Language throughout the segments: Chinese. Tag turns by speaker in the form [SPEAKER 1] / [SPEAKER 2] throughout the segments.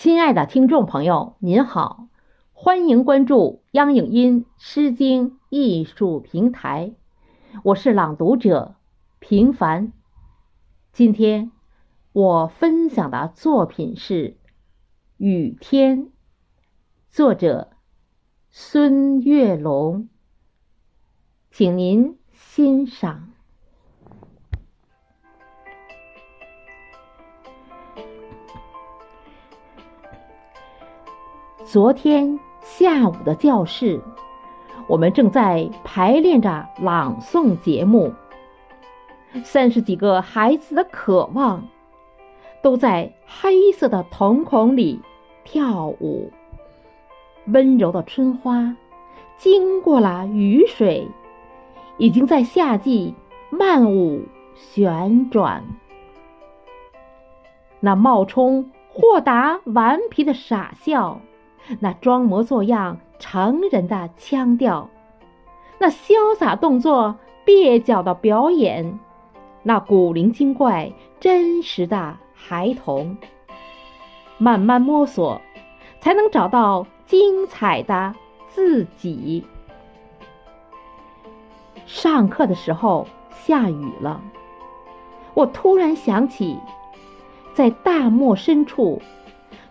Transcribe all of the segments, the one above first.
[SPEAKER 1] 亲爱的听众朋友，您好，欢迎关注央影音《诗经》艺术平台，我是朗读者平凡。今天我分享的作品是《雨天》，作者孙月龙，请您欣赏。昨天下午的教室，我们正在排练着朗诵节目。三十几个孩子的渴望，都在黑色的瞳孔里跳舞。温柔的春花，经过了雨水，已经在夏季漫舞旋转。那冒充豁达顽皮的傻笑。那装模作样成人的腔调，那潇洒动作蹩脚的表演，那古灵精怪真实的孩童，慢慢摸索，才能找到精彩的自己。上课的时候下雨了，我突然想起，在大漠深处。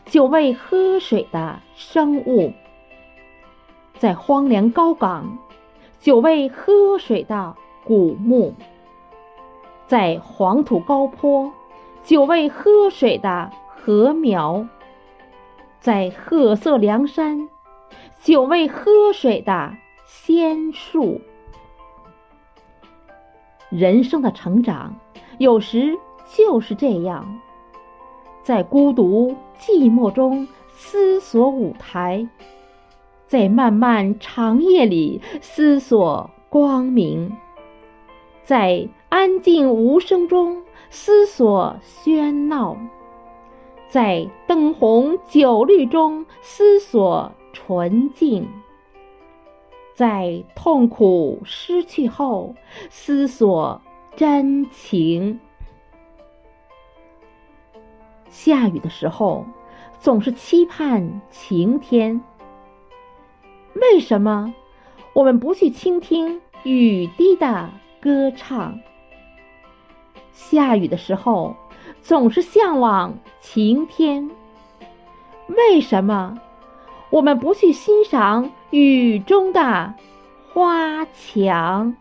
[SPEAKER 1] 久未喝水的生物，在荒凉高岗；久未喝水的古墓，在黄土高坡；久未喝水的禾苗，在褐色梁山；久未喝水的仙树。人生的成长，有时就是这样。在孤独寂寞中思索舞台，在漫漫长夜里思索光明，在安静无声中思索喧闹，在灯红酒绿中思索纯净，在痛苦失去后思索真情。下雨的时候，总是期盼晴天。为什么我们不去倾听雨滴的歌唱？下雨的时候，总是向往晴天。为什么我们不去欣赏雨中的花墙？